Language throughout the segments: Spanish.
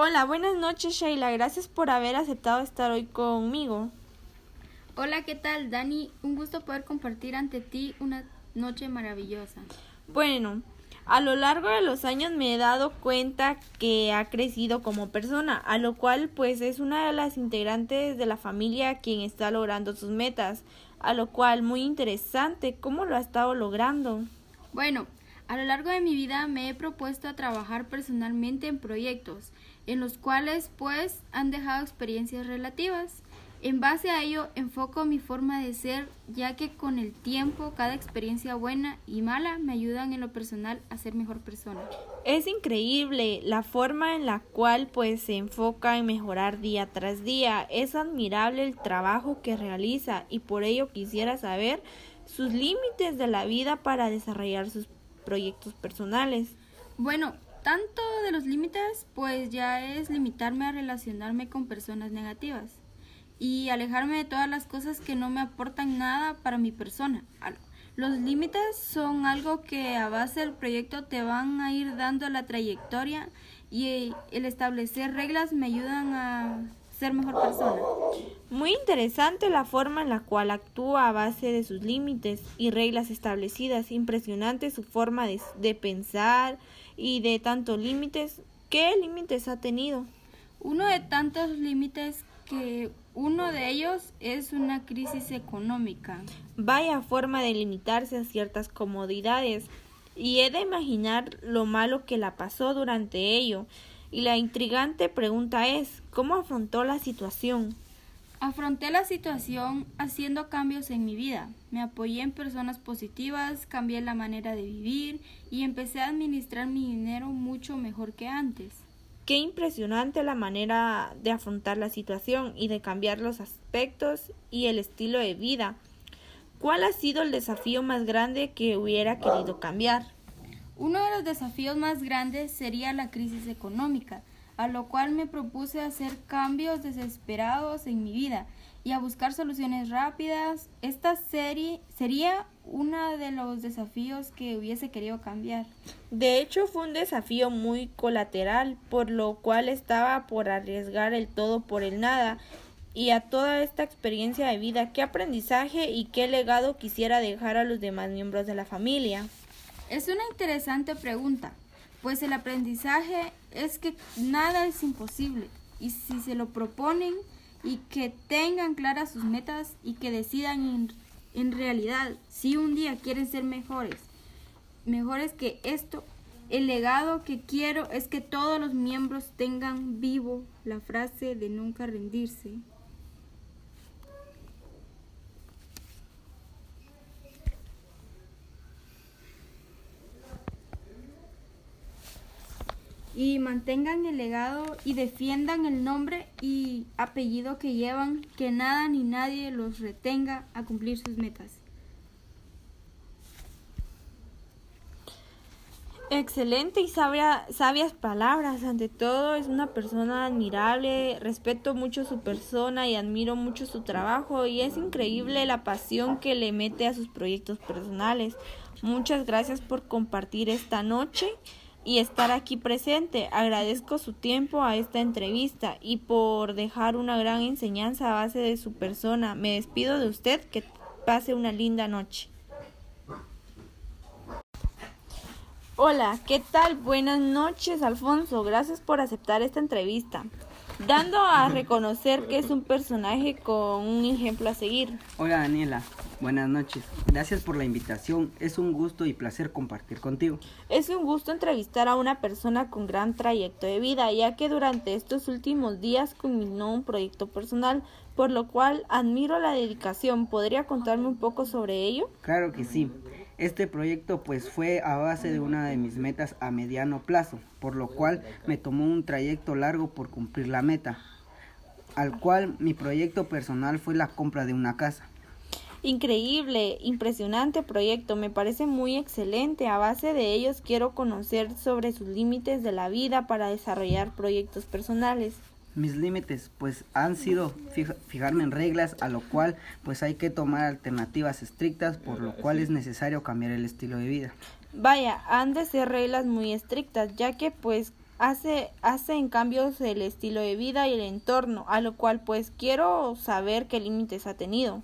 Hola, buenas noches Sheila, gracias por haber aceptado estar hoy conmigo. Hola, ¿qué tal Dani? Un gusto poder compartir ante ti una noche maravillosa. Bueno, a lo largo de los años me he dado cuenta que ha crecido como persona, a lo cual pues es una de las integrantes de la familia quien está logrando sus metas, a lo cual muy interesante cómo lo ha estado logrando. Bueno, a lo largo de mi vida me he propuesto a trabajar personalmente en proyectos, en los cuales pues han dejado experiencias relativas. En base a ello enfoco mi forma de ser, ya que con el tiempo cada experiencia buena y mala me ayudan en lo personal a ser mejor persona. Es increíble la forma en la cual pues se enfoca en mejorar día tras día. Es admirable el trabajo que realiza y por ello quisiera saber sus límites de la vida para desarrollar sus proyectos personales. Bueno, tanto de los límites pues ya es limitarme a relacionarme con personas negativas y alejarme de todas las cosas que no me aportan nada para mi persona. Los límites son algo que a base del proyecto te van a ir dando la trayectoria y el establecer reglas me ayudan a ser mejor persona. Muy interesante la forma en la cual actúa a base de sus límites y reglas establecidas. Impresionante su forma de, de pensar y de tantos límites. ¿Qué límites ha tenido? Uno de tantos límites que uno de ellos es una crisis económica. Vaya forma de limitarse a ciertas comodidades y he de imaginar lo malo que la pasó durante ello. Y la intrigante pregunta es, ¿cómo afrontó la situación? Afronté la situación haciendo cambios en mi vida. Me apoyé en personas positivas, cambié la manera de vivir y empecé a administrar mi dinero mucho mejor que antes. Qué impresionante la manera de afrontar la situación y de cambiar los aspectos y el estilo de vida. ¿Cuál ha sido el desafío más grande que hubiera querido cambiar? Uno de los desafíos más grandes sería la crisis económica, a lo cual me propuse hacer cambios desesperados en mi vida y a buscar soluciones rápidas. Esta serie sería uno de los desafíos que hubiese querido cambiar. De hecho, fue un desafío muy colateral, por lo cual estaba por arriesgar el todo por el nada. Y a toda esta experiencia de vida, ¿qué aprendizaje y qué legado quisiera dejar a los demás miembros de la familia? Es una interesante pregunta, pues el aprendizaje es que nada es imposible y si se lo proponen y que tengan claras sus metas y que decidan en en realidad, si un día quieren ser mejores, mejores que esto, el legado que quiero es que todos los miembros tengan vivo la frase de nunca rendirse. Y mantengan el legado y defiendan el nombre y apellido que llevan, que nada ni nadie los retenga a cumplir sus metas. Excelente y sabia, sabias palabras. Ante todo es una persona admirable, respeto mucho su persona y admiro mucho su trabajo y es increíble la pasión que le mete a sus proyectos personales. Muchas gracias por compartir esta noche y estar aquí presente. Agradezco su tiempo a esta entrevista y por dejar una gran enseñanza a base de su persona. Me despido de usted. Que pase una linda noche. Hola, ¿qué tal? Buenas noches, Alfonso. Gracias por aceptar esta entrevista dando a reconocer que es un personaje con un ejemplo a seguir. Hola Daniela, buenas noches. Gracias por la invitación. Es un gusto y placer compartir contigo. Es un gusto entrevistar a una persona con gran trayecto de vida, ya que durante estos últimos días culminó un proyecto personal, por lo cual admiro la dedicación. ¿Podría contarme un poco sobre ello? Claro que sí. Este proyecto pues fue a base de una de mis metas a mediano plazo, por lo cual me tomó un trayecto largo por cumplir la meta, al cual mi proyecto personal fue la compra de una casa. Increíble, impresionante proyecto, me parece muy excelente. A base de ellos quiero conocer sobre sus límites de la vida para desarrollar proyectos personales mis límites pues han sido fijarme en reglas a lo cual pues hay que tomar alternativas estrictas por lo cual es necesario cambiar el estilo de vida. Vaya, han de ser reglas muy estrictas ya que pues hace, hace en cambios el estilo de vida y el entorno, a lo cual pues quiero saber qué límites ha tenido.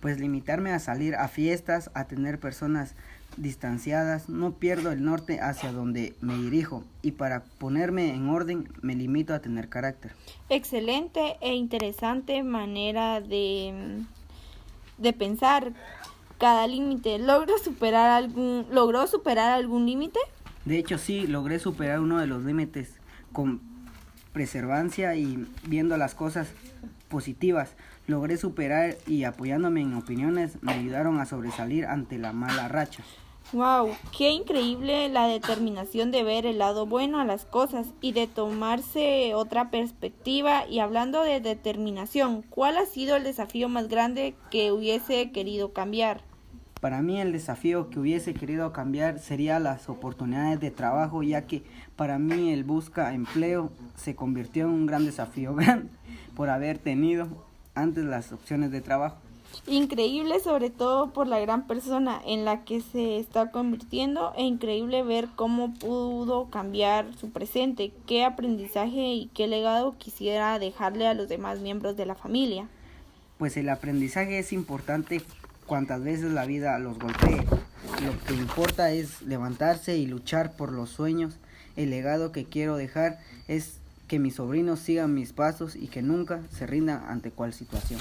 Pues limitarme a salir a fiestas, a tener personas distanciadas, no pierdo el norte hacia donde me dirijo y para ponerme en orden me limito a tener carácter. Excelente e interesante manera de, de pensar cada límite. ¿Logro superar algún, ¿Logró superar algún límite? De hecho sí, logré superar uno de los límites con preservancia y viendo las cosas positivas. Logré superar y apoyándome en opiniones me ayudaron a sobresalir ante la mala racha. Wow, qué increíble la determinación de ver el lado bueno a las cosas y de tomarse otra perspectiva. Y hablando de determinación, ¿cuál ha sido el desafío más grande que hubiese querido cambiar? Para mí el desafío que hubiese querido cambiar sería las oportunidades de trabajo, ya que para mí el busca empleo se convirtió en un gran desafío por haber tenido antes las opciones de trabajo. Increíble sobre todo por la gran persona en la que se está convirtiendo e increíble ver cómo pudo cambiar su presente, qué aprendizaje y qué legado quisiera dejarle a los demás miembros de la familia. Pues el aprendizaje es importante cuantas veces la vida los golpee. Lo que importa es levantarse y luchar por los sueños. El legado que quiero dejar es que mis sobrinos sigan mis pasos y que nunca se rindan ante cual situación.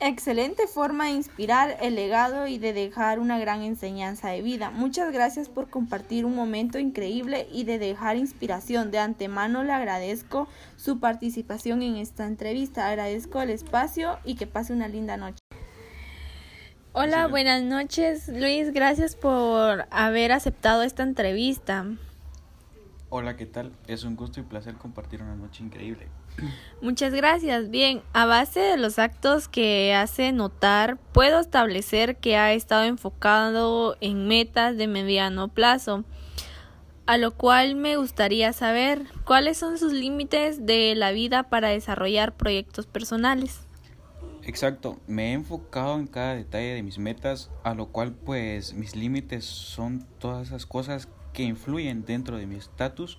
Excelente forma de inspirar el legado y de dejar una gran enseñanza de vida. Muchas gracias por compartir un momento increíble y de dejar inspiración. De antemano le agradezco su participación en esta entrevista. Agradezco el espacio y que pase una linda noche. Hola, buenas noches. Luis, gracias por haber aceptado esta entrevista. Hola, ¿qué tal? Es un gusto y placer compartir una noche increíble. Muchas gracias. Bien, a base de los actos que hace notar, puedo establecer que ha estado enfocado en metas de mediano plazo, a lo cual me gustaría saber cuáles son sus límites de la vida para desarrollar proyectos personales. Exacto, me he enfocado en cada detalle de mis metas, a lo cual pues mis límites son todas esas cosas que influyen dentro de mi estatus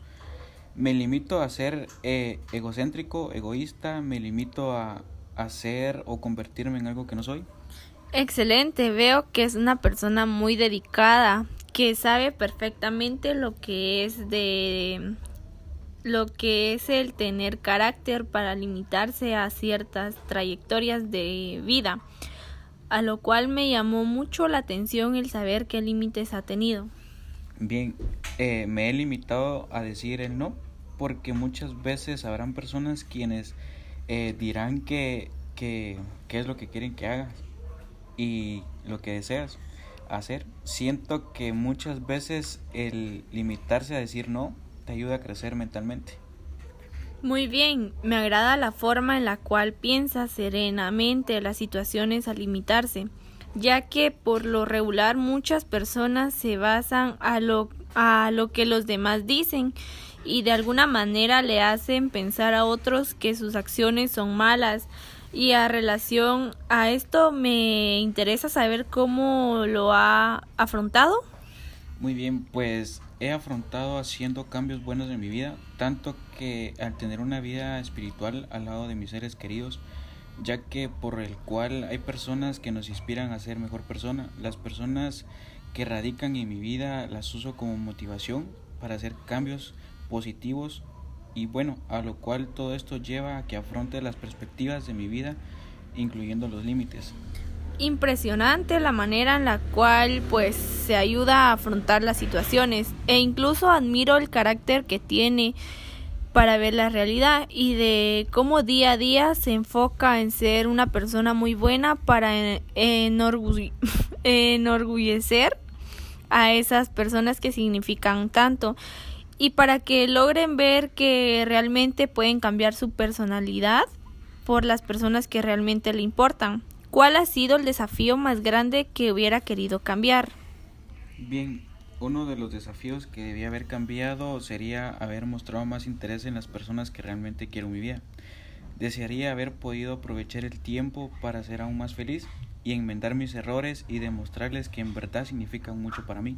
me limito a ser eh, egocéntrico, egoísta, me limito a, a ser o convertirme en algo que no soy. Excelente, veo que es una persona muy dedicada, que sabe perfectamente lo que es de lo que es el tener carácter para limitarse a ciertas trayectorias de vida, a lo cual me llamó mucho la atención el saber qué límites ha tenido. Bien, eh, me he limitado a decir el no porque muchas veces habrán personas quienes eh, dirán que, que, es lo que quieren que hagas y lo que deseas hacer. Siento que muchas veces el limitarse a decir no te ayuda a crecer mentalmente. Muy bien, me agrada la forma en la cual piensa serenamente las situaciones a limitarse, ya que por lo regular muchas personas se basan a lo, a lo que los demás dicen y de alguna manera le hacen pensar a otros que sus acciones son malas. Y a relación a esto me interesa saber cómo lo ha afrontado. Muy bien, pues he afrontado haciendo cambios buenos en mi vida, tanto que al tener una vida espiritual al lado de mis seres queridos, ya que por el cual hay personas que nos inspiran a ser mejor persona, las personas que radican en mi vida las uso como motivación para hacer cambios positivos y bueno, a lo cual todo esto lleva a que afronte las perspectivas de mi vida, incluyendo los límites. Impresionante la manera en la cual pues se ayuda a afrontar las situaciones e incluso admiro el carácter que tiene para ver la realidad y de cómo día a día se enfoca en ser una persona muy buena para enorgullecer a esas personas que significan tanto y para que logren ver que realmente pueden cambiar su personalidad por las personas que realmente le importan. ¿Cuál ha sido el desafío más grande que hubiera querido cambiar? Bien, uno de los desafíos que debía haber cambiado sería haber mostrado más interés en las personas que realmente quiero en mi vida. Desearía haber podido aprovechar el tiempo para ser aún más feliz y enmendar mis errores y demostrarles que en verdad significan mucho para mí.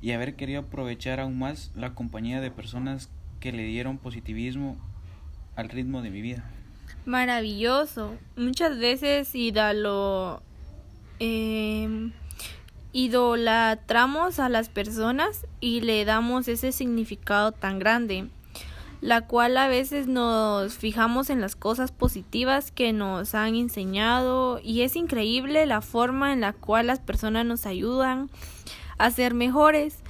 y haber querido aprovechar aún más la compañía de personas que le dieron positivismo al ritmo de mi vida. Maravilloso. Muchas veces idolo, eh, idolatramos a las personas y le damos ese significado tan grande, la cual a veces nos fijamos en las cosas positivas que nos han enseñado y es increíble la forma en la cual las personas nos ayudan a ser mejores.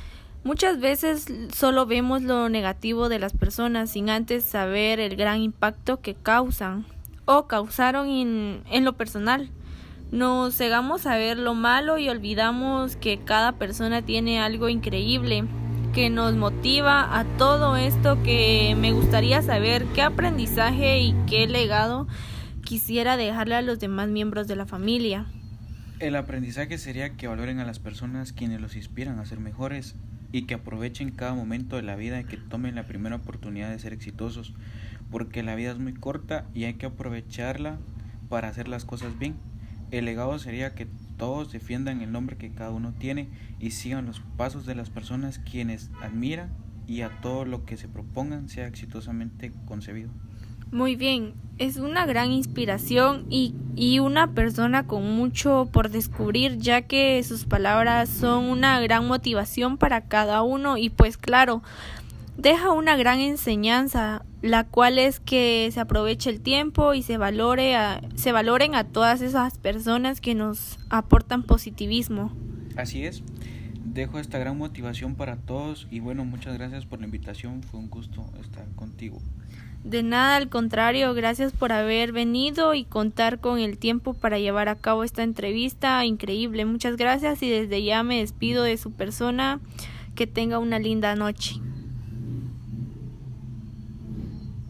Muchas veces solo vemos lo negativo de las personas sin antes saber el gran impacto que causan o causaron en, en lo personal. Nos cegamos a ver lo malo y olvidamos que cada persona tiene algo increíble que nos motiva a todo esto que me gustaría saber qué aprendizaje y qué legado quisiera dejarle a los demás miembros de la familia. El aprendizaje sería que valoren a las personas quienes los inspiran a ser mejores y que aprovechen cada momento de la vida y que tomen la primera oportunidad de ser exitosos, porque la vida es muy corta y hay que aprovecharla para hacer las cosas bien. El legado sería que todos defiendan el nombre que cada uno tiene y sigan los pasos de las personas quienes admiran y a todo lo que se propongan sea exitosamente concebido. Muy bien, es una gran inspiración y, y, una persona con mucho por descubrir ya que sus palabras son una gran motivación para cada uno y pues claro, deja una gran enseñanza, la cual es que se aproveche el tiempo y se valore a, se valoren a todas esas personas que nos aportan positivismo. Así es. Dejo esta gran motivación para todos y bueno, muchas gracias por la invitación, fue un gusto estar contigo. De nada, al contrario, gracias por haber venido y contar con el tiempo para llevar a cabo esta entrevista increíble. Muchas gracias y desde ya me despido de su persona. Que tenga una linda noche.